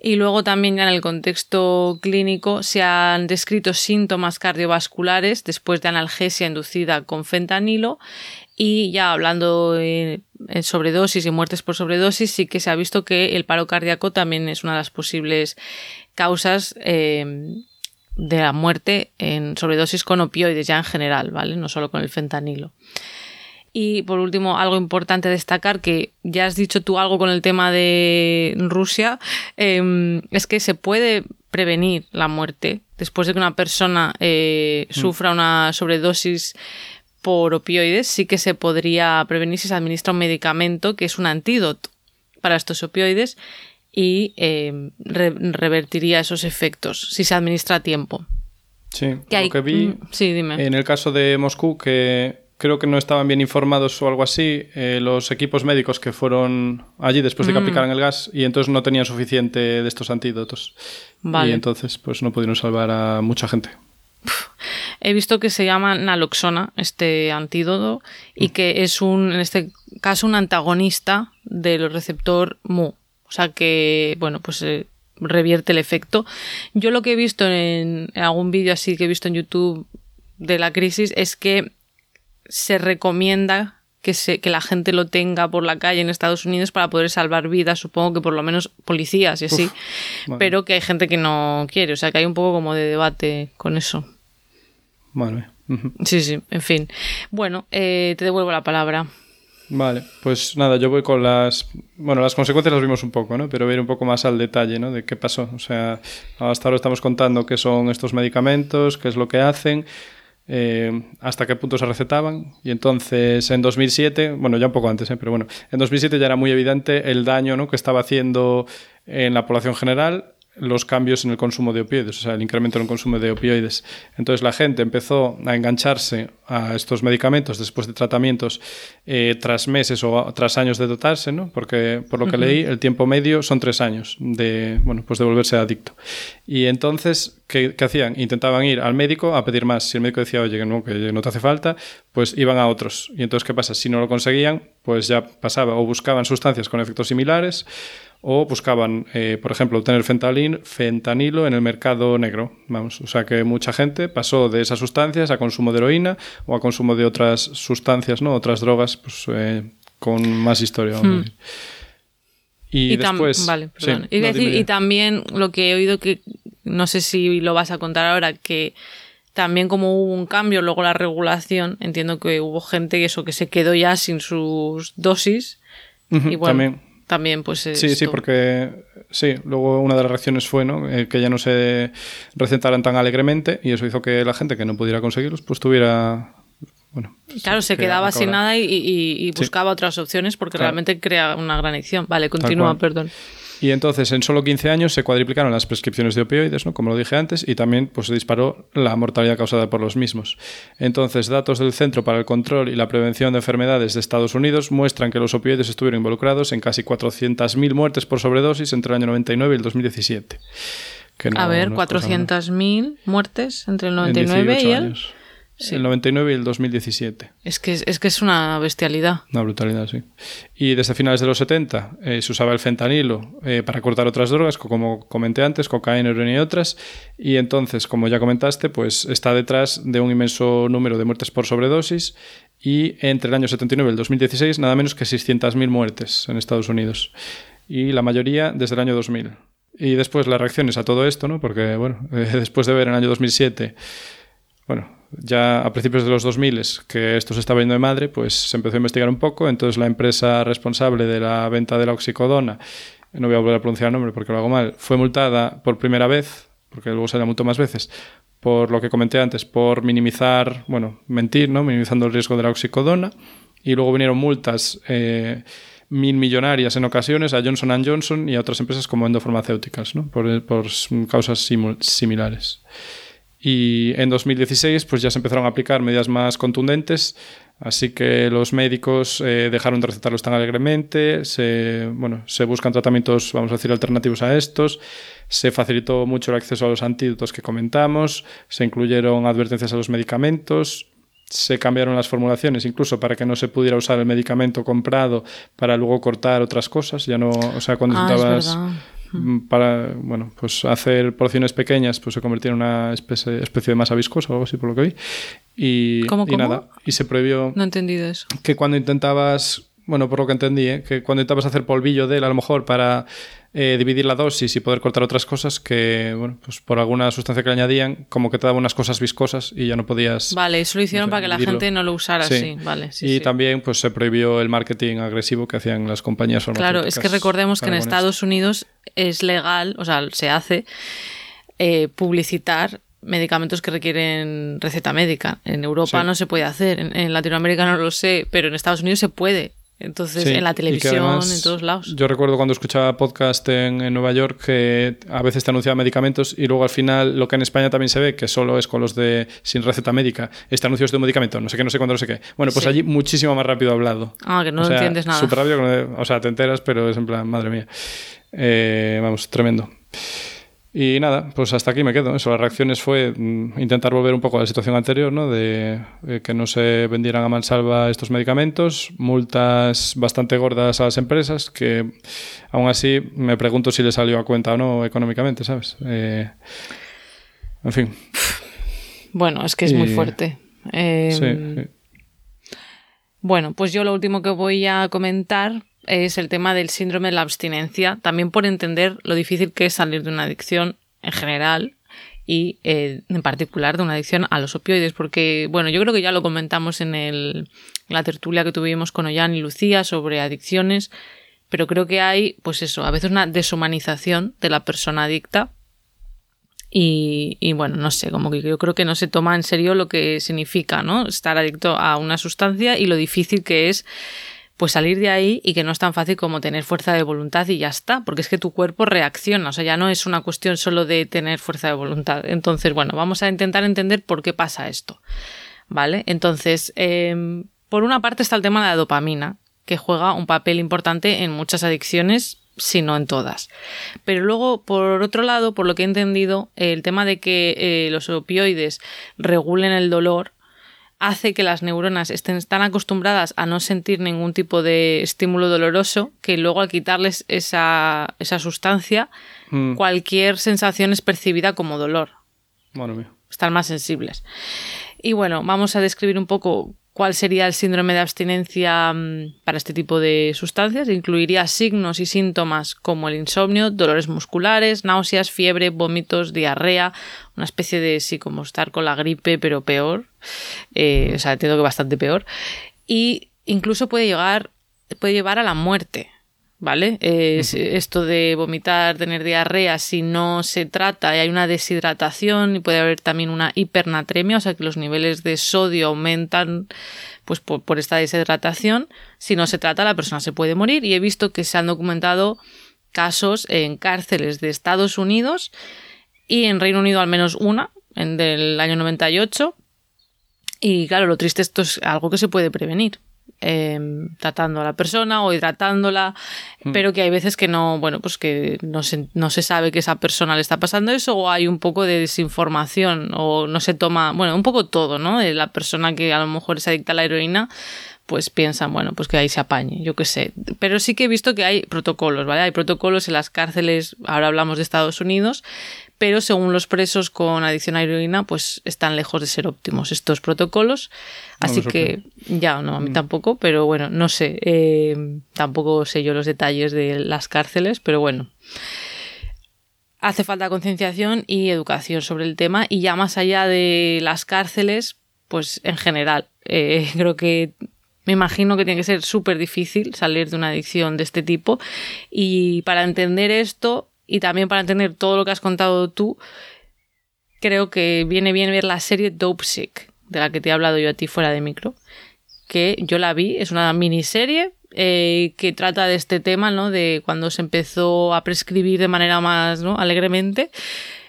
Y luego también ya en el contexto clínico se han descrito síntomas cardiovasculares después de analgesia inducida con fentanilo y ya hablando en sobredosis y muertes por sobredosis, sí que se ha visto que el paro cardíaco también es una de las posibles causas eh, de la muerte en sobredosis con opioides ya en general, ¿vale? No solo con el fentanilo. Y por último, algo importante destacar, que ya has dicho tú algo con el tema de Rusia, em, es que se puede prevenir la muerte después de que una persona eh, mm. sufra una sobredosis por opioides, sí que se podría prevenir si se administra un medicamento que es un antídoto para estos opioides y em, revertiría esos efectos si se administra a tiempo. Sí, lo que vi mm, sí, dime. en el caso de Moscú, que creo que no estaban bien informados o algo así eh, los equipos médicos que fueron allí después de que mm. aplicaran el gas y entonces no tenían suficiente de estos antídotos. Y entonces pues no pudieron salvar a mucha gente. He visto que se llama naloxona este antídoto y mm. que es un, en este caso, un antagonista del receptor MU. O sea que, bueno, pues eh, revierte el efecto. Yo lo que he visto en algún vídeo así que he visto en YouTube de la crisis es que se recomienda que, se, que la gente lo tenga por la calle en Estados Unidos para poder salvar vidas, supongo que por lo menos policías y así, pero que hay gente que no quiere, o sea que hay un poco como de debate con eso. Vale. Sí, sí, en fin. Bueno, eh, te devuelvo la palabra. Vale, pues nada, yo voy con las... Bueno, las consecuencias las vimos un poco, ¿no? Pero voy a ir un poco más al detalle, ¿no? De qué pasó. O sea, hasta ahora estamos contando qué son estos medicamentos, qué es lo que hacen, eh, hasta qué punto se recetaban. Y entonces en 2007, bueno, ya un poco antes, ¿eh? pero bueno, en 2007 ya era muy evidente el daño ¿no? que estaba haciendo en la población general los cambios en el consumo de opioides, o sea, el incremento en el consumo de opioides. Entonces la gente empezó a engancharse a estos medicamentos después de tratamientos eh, tras meses o tras años de dotarse, ¿no? Porque por lo que leí, el tiempo medio son tres años de, bueno, pues de volverse adicto. Y entonces, ¿qué, hacían? Intentaban ir al médico a pedir más. Si el médico decía, oye, no, que no te hace falta, pues iban a otros. Y entonces, ¿qué pasa? Si no lo conseguían, pues ya pasaba o buscaban sustancias con efectos similares o buscaban, eh, por ejemplo, obtener fentanilo en el mercado negro. Vamos, o sea que mucha gente pasó de esas sustancias a consumo de heroína o a consumo de otras sustancias, ¿no? Otras drogas, pues eh, con más historia. Hmm. Y, después... Vale, perdón. y, decir, y también lo que he oído que, no sé si lo vas a contar ahora, que también como hubo un cambio luego la regulación, entiendo que hubo gente eso que se quedó ya sin sus dosis. y bueno, también también pues Sí, sí, porque sí, luego una de las reacciones fue ¿no? Eh, que ya no se recetaran tan alegremente y eso hizo que la gente que no pudiera conseguirlos pues tuviera... Bueno, claro, se quedaba sin nada y, buscaba otras opciones porque realmente crea una gran adicción. Vale, continúa, perdón. Y entonces en solo 15 años se cuadriplicaron las prescripciones de opioides, ¿no? como lo dije antes, y también pues, se disparó la mortalidad causada por los mismos. Entonces, datos del Centro para el Control y la Prevención de Enfermedades de Estados Unidos muestran que los opioides estuvieron involucrados en casi 400.000 muertes por sobredosis entre el año 99 y el 2017. A ver, 400.000 muertes entre el 99 y el... El 99 y el 2017. Es que es, que es una bestialidad. Una brutalidad, sí. Y desde finales de los 70 eh, se usaba el fentanilo eh, para cortar otras drogas, como comenté antes, cocaína, heroína y otras. Y entonces, como ya comentaste, pues está detrás de un inmenso número de muertes por sobredosis y entre el año 79 y el 2016 nada menos que 600.000 muertes en Estados Unidos. Y la mayoría desde el año 2000. Y después las reacciones a todo esto, ¿no? Porque, bueno, [LAUGHS] después de ver en el año 2007, bueno, ya a principios de los 2000 que esto se estaba yendo de madre, pues se empezó a investigar un poco. Entonces la empresa responsable de la venta de la oxicodona, no voy a volver a pronunciar el nombre porque lo hago mal, fue multada por primera vez, porque luego se la multó más veces, por lo que comenté antes, por minimizar, bueno, mentir, ¿no? Minimizando el riesgo de la oxicodona. Y luego vinieron multas. Eh, mil millonarias en ocasiones a Johnson Johnson y a otras empresas como endofarmacéuticas, ¿no? por, por causas similares. Y en 2016 pues ya se empezaron a aplicar medidas más contundentes, así que los médicos eh, dejaron de recetarlos tan alegremente, se, bueno, se buscan tratamientos, vamos a decir, alternativos a estos, se facilitó mucho el acceso a los antídotos que comentamos, se incluyeron advertencias a los medicamentos, se cambiaron las formulaciones incluso para que no se pudiera usar el medicamento comprado para luego cortar otras cosas. Ya no, o sea, cuando ah, para bueno, pues hacer porciones pequeñas, pues se convirtió en una especie, especie de masa viscosa o algo así por lo que vi. Y, y nada, y se prohibió No he entendido eso. Que cuando intentabas bueno, por lo que entendí, ¿eh? que cuando intentabas hacer polvillo de él, a lo mejor para eh, dividir la dosis y poder cortar otras cosas, que, bueno, pues por alguna sustancia que le añadían, como que te daba unas cosas viscosas y ya no podías. Vale, eso lo hicieron para que la gente no lo usara así, vale. y también, pues se prohibió el marketing agresivo que hacían las compañías farmacéuticas. Claro, es que recordemos que en Estados Unidos es legal, o sea, se hace eh, publicitar medicamentos que requieren receta médica. En Europa no se puede hacer, en, Latinoamérica no lo sé, pero en Estados Unidos se puede. Entonces, en la televisión, en todos lados. Yo recuerdo cuando escuchaba podcast en, en, Nueva York que a veces te anunciaban medicamentos y luego al final lo que en España también se ve, que solo es con los de sin receta médica, este anuncio es de un medicamento, no sé qué, no sé cuándo, no sé qué. Bueno, pues allí muchísimo más rápido hablado. Ah, que no entiendes nada. Súper rápido, o sea, te enteras, pero es en plan, madre mía. Eh, vamos, tremendo. Y nada, pues hasta aquí me quedo. Eso, las reacciones fue mm, intentar volver un poco a la situación anterior, ¿no? De, que no se vendieran a mansalva estos medicamentos, multas bastante gordas a las empresas, que aún así me pregunto si le salió a cuenta o no económicamente, ¿sabes? Eh, en fin. Bueno, es que es muy fuerte. Em, sí. Bueno, pues yo lo último que voy a comentar es el tema del síndrome de la abstinencia, también por entender lo difícil que es salir de una adicción en general y eh, en particular de una adicción a los opioides, porque, bueno, yo creo que ya lo comentamos en, el, la tertulia que tuvimos con Ollán y Lucía sobre adicciones, pero creo que hay, pues eso, a veces una deshumanización de la persona adicta y, y, bueno, no sé, como que yo creo que no se toma en serio lo que significa, ¿no? Estar adicto a una sustancia y lo difícil que es pues salir de ahí y que no es tan fácil como tener fuerza de voluntad y ya está, porque es que tu cuerpo reacciona, o sea, ya no es una cuestión solo de tener fuerza de voluntad. Entonces, bueno, vamos a intentar entender por qué pasa esto, ¿vale? Entonces, em, por una parte está el tema de la dopamina, que juega un papel importante en muchas adicciones, si no en todas. Pero luego, por otro lado, por lo que he entendido, el tema de que eh, los opioides regulen el dolor, hace que las neuronas estén tan acostumbradas a no sentir ningún tipo de estímulo doloroso que luego al quitarles esa, esa sustancia, mm. cualquier sensación es percibida como dolor. Bueno, Están más sensibles. Y bueno, vamos a describir un poco cuál sería el síndrome de abstinencia mm, para este tipo de sustancias. Incluiría signos y síntomas como el insomnio, dolores musculares, náuseas, fiebre, vómitos, diarrea, una especie de sí, como estar con la gripe, pero peor. Eh, o sea, entiendo que bastante peor. Y incluso puede llegar, puede llevar a la muerte. ¿Vale? Esto de vomitar, tener diarrea, si no se trata y hay una deshidratación y puede haber también una hipernatremia, o sea que los niveles de sodio aumentan pues por, esta deshidratación. Si no se trata, la persona se puede morir y he visto que se han documentado casos en cárceles de Estados Unidos y en Reino Unido al menos una, en del año 98. Y claro, lo triste esto es algo que se puede prevenir. Em, tratando a la persona o hidratándola, Mm. pero que hay veces que no, bueno, pues que no se, no se sabe que esa persona le está pasando eso o hay un poco de desinformación o no se toma, bueno, un poco todo, ¿no? De la persona que a lo mejor es adicta a la heroína, pues piensan, bueno, pues que ahí se apañe, yo qué sé. Pero sí que he visto que hay protocolos, ¿vale? Hay protocolos en las cárceles, ahora hablamos de Estados Unidos, pero según los presos con adicción a heroína, pues están lejos de ser óptimos estos protocolos. No Así que, ya, no, a mí tampoco, pero bueno, no sé, eh, tampoco sé yo los detalles de las cárceles, pero bueno. Hace falta concienciación y educación sobre el tema y ya más allá de las cárceles, pues en general, eh, [LAUGHS] creo que me imagino que tiene que ser súper difícil salir de una adicción de este tipo y para entender esto y también para entender todo lo que has contado tú, creo que viene bien ver la serie Dope Sick, de la que te he hablado yo a ti fuera de micro, que yo la vi, es una miniserie eh, que trata de este tema, ¿no? De cuando se empezó a prescribir de manera más ¿no? alegremente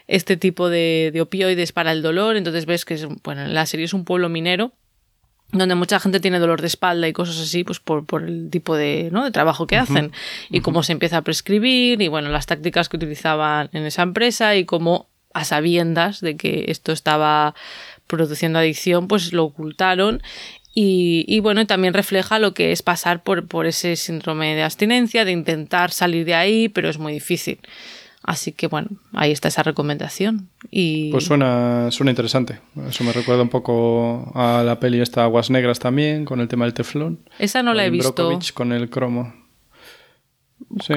este tipo de, de opioides para el dolor. Entonces ves que bueno, la serie es un pueblo minero donde mucha gente tiene dolor de espalda y cosas así, pues por, por el tipo de, ¿no? de trabajo que hacen y cómo se empieza a prescribir y bueno, las tácticas que utilizaban en esa empresa y cómo a sabiendas de que esto estaba produciendo adicción, pues lo ocultaron y, y, bueno, también refleja lo que es pasar por, por ese síndrome de abstinencia, de intentar salir de ahí, pero es muy difícil. Así que bueno, ahí está esa recomendación. Y... Pues suena, suena interesante. Eso me recuerda un poco a la peli esta Aguas Negras también, con el tema del teflón. Esa no la he visto. Brokovich con el cromo. Sí.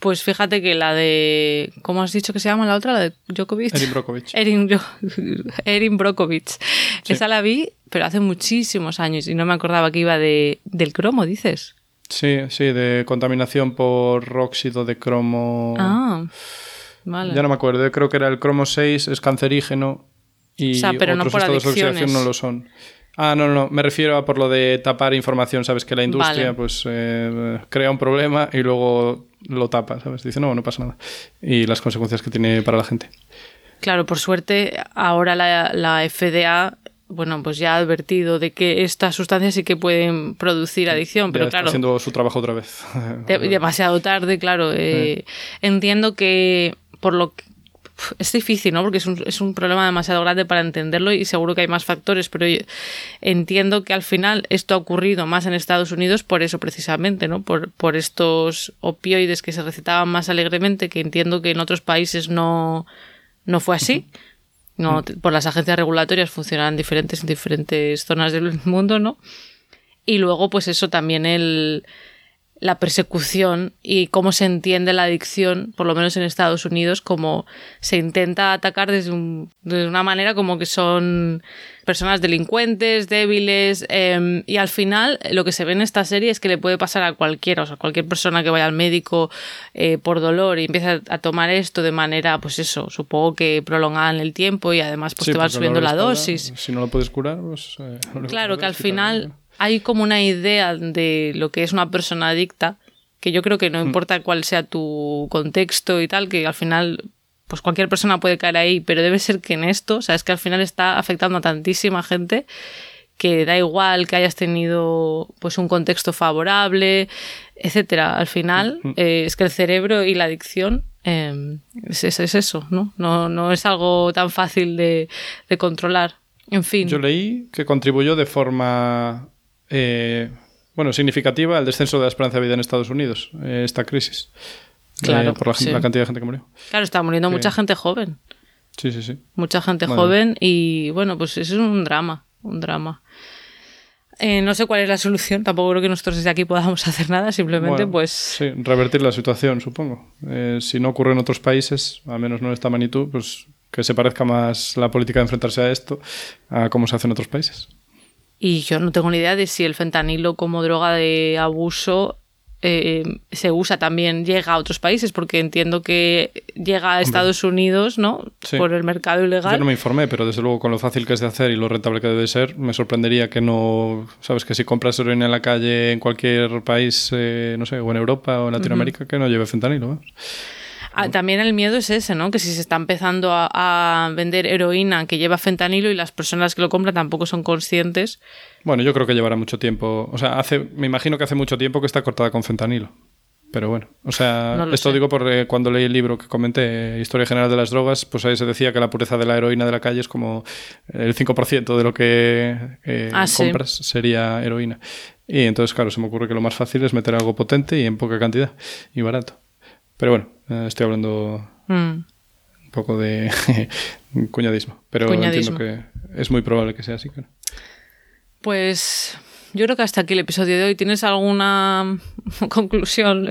Pues fíjate que la de. ¿Cómo has dicho que se llama la otra? La de Djokovic. Erin Brokovich. Erin, [LAUGHS] Erin Brokovich. Sí. Esa la vi, pero hace muchísimos años y no me acordaba que iba de, del cromo, dices. Sí, sí, de contaminación por óxido de cromo. Ah, vale. Ya no me acuerdo, creo que era el cromo 6, es cancerígeno y o sea, pero otros no por estados de oxidación no lo son. Ah, no, no, me refiero a por lo de tapar información, ¿sabes? Que la industria Vale. pues eh, crea un problema y luego lo tapa, ¿sabes? Dice, no, no pasa nada. Y las consecuencias que tiene para la gente. Claro, por suerte, ahora la, la FDA bueno, pues ya ha advertido de que estas sustancias sí que pueden producir adicción, pero ya claro. Haciendo su trabajo otra vez. [LAUGHS] de, demasiado tarde, claro. Eh, sí. Entiendo que por lo que. Es difícil, ¿no? Porque es un, es un, problema demasiado grande para entenderlo y seguro que hay más factores, pero yo entiendo que al final esto ha ocurrido más en Estados Unidos por eso precisamente, ¿no? Por, por estos opioides que se recetaban más alegremente, que entiendo que en otros países no, no fue así. Uh -huh. No, por las agencias regulatorias funcionan diferentes en diferentes zonas del mundo, ¿no? Y luego, pues eso también el la persecución y cómo se entiende la adicción, por lo menos en Estados Unidos, como se intenta atacar desde, un, desde una manera como que son personas delincuentes, débiles, eh, y al final lo que se ve en esta serie es que le puede pasar a cualquiera, o sea, cualquier persona que vaya al médico eh, por dolor y empieza a tomar esto de manera, pues eso, supongo que prolongada en el tiempo y además pues sí, te va subiendo la dosis. Si no lo puedes curar, pues... Eh, [LAUGHS] claro, que al final hay como una idea de lo que es una persona adicta, que yo creo que no importa cuál sea tu contexto y tal, que al final pues cualquier persona puede caer ahí, pero debe ser que en esto, o sea, es que al final está afectando a tantísima gente que da igual que hayas tenido pues un contexto favorable, etcétera. Al final eh, es que el cerebro y la adicción eh, es, es, es, eso, ¿no? ¿no? No es algo tan fácil de, de controlar. En fin. Yo leí que contribuyó de forma eh, bueno, significativa al descenso de la esperanza de vida en Estados Unidos, eh, esta crisis. Claro, eh, por la, gente, sí. la, cantidad de gente que murió. Claro, está muriendo mucha gente joven. Sí, sí, sí. Mucha gente bueno. joven y bueno, pues eso es un drama, un drama. Eh, no sé cuál es la solución, tampoco creo que nosotros desde aquí podamos [LAUGHS] hacer nada, simplemente bueno, pues... Sí, revertir la situación, supongo. Eh, si no ocurre en otros países, al menos no en esta magnitud, pues que se parezca más la política de enfrentarse a esto a cómo se hace en otros países. Y yo no tengo ni idea de si el fentanilo como droga de abuso eh, se usa también, llega a otros países, porque entiendo que llega a Estados. Unidos, ¿no? Sí. Por el mercado ilegal. Yo no me informé, pero desde luego con lo fácil que es de hacer y lo rentable que debe ser, me sorprendería que no, sabes, que si compras heroína en la calle en cualquier país, eh, no sé, o en Europa o en Latinoamérica, uh -huh. que no lleve fentanilo. ¿eh? Ah, también el miedo es ese, ¿no? Que si se está empezando a, a, vender heroína que lleva fentanilo y las personas que lo compran tampoco son conscientes. Bueno, yo creo que llevará mucho tiempo. O sea, hace, me imagino que hace mucho tiempo que está cortada con fentanilo. Pero bueno, o sea, No esto sé. digo porque cuando leí el libro que comenté, Historia General de las Drogas, pues ahí se decía que la pureza de la heroína de la calle es como el 5% de lo que eh, Ah, sí. compras sería heroína. Y entonces, claro, se me ocurre que lo más fácil es meter algo potente y en poca cantidad y barato. Pero bueno, eh, estoy hablando Mm. un poco de [LAUGHS] cuñadismo. Pero Cuñadismo. entiendo que es muy probable que sea así. claro. Pues yo creo que hasta aquí el episodio de hoy. ¿Tienes alguna [LAUGHS] conclusión?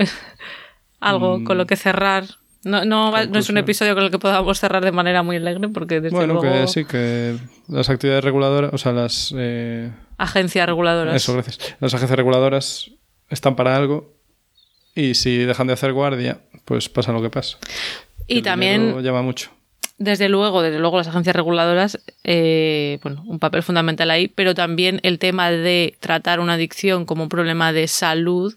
[LAUGHS] Algo con lo que cerrar. No, no, es un episodio con el que podamos cerrar de manera muy alegre, porque desde Bueno, luego que sí, que las actividades reguladoras, o sea, las... eh, agencias reguladoras. Eso, gracias. Las agencias reguladoras están para algo y si dejan de hacer guardia, pues pasa lo que pasa. y El también llama mucho. Desde luego, desde luego las agencias reguladoras, eh, bueno, un papel fundamental ahí, pero también el tema de tratar una adicción como un problema de salud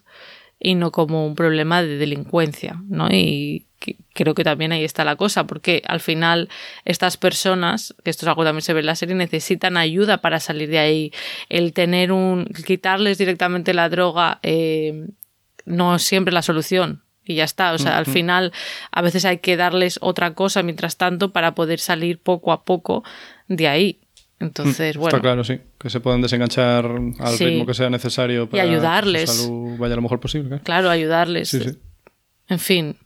y no como un problema de delincuencia, ¿no? Y que- creo que también ahí está la cosa, porque al final estas personas, que esto es algo que también se ve en la serie, necesitan ayuda para salir de ahí. El tener un, quitarles directamente la droga eh, no es siempre la solución. Y ya está. O sea, al final a veces hay que darles otra cosa mientras tanto para poder salir poco a poco de ahí. Entonces, bueno. Está claro, sí. Que se puedan desenganchar al Sí. ritmo que sea necesario para ayudarles. que su salud vaya lo mejor posible. claro. Claro, ayudarles. Sí, sí. En fin.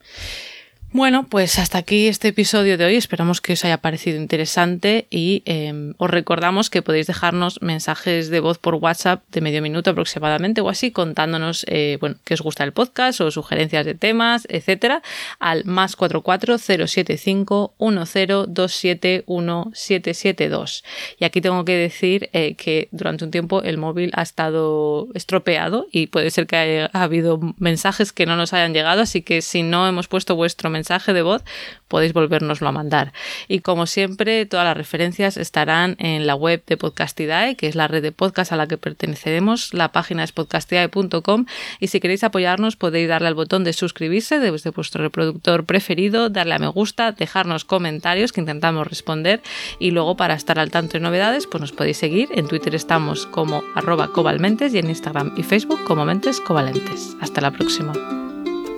Bueno, pues hasta aquí este episodio de hoy. Esperamos que os haya parecido interesante y eh, os recordamos que podéis dejarnos mensajes de voz por WhatsApp de medio minuto aproximadamente o así, contándonos eh, bueno, qué os gusta el podcast o sugerencias de temas, etcétera, al más 44 075 1027 1772. Y aquí tengo que decir eh, que durante un tiempo el móvil ha estado estropeado y puede ser que haya ha habido mensajes que no nos hayan llegado, así que si no hemos puesto vuestro de voz, podéis volvernoslo a mandar. Y como siempre, todas las referencias estarán en la web de Podcastidae, que es la red de podcast a la que pertenecemos. La página es podcastidae.com y si queréis apoyarnos podéis darle al botón de suscribirse desde vuestro reproductor preferido, darle a me gusta, dejarnos comentarios que intentamos responder y luego para estar al tanto de novedades pues nos podéis seguir. En Twitter estamos como arroba cobalmentes y en Instagram y Facebook como mentes covalentes. Hasta la próxima.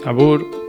Abur.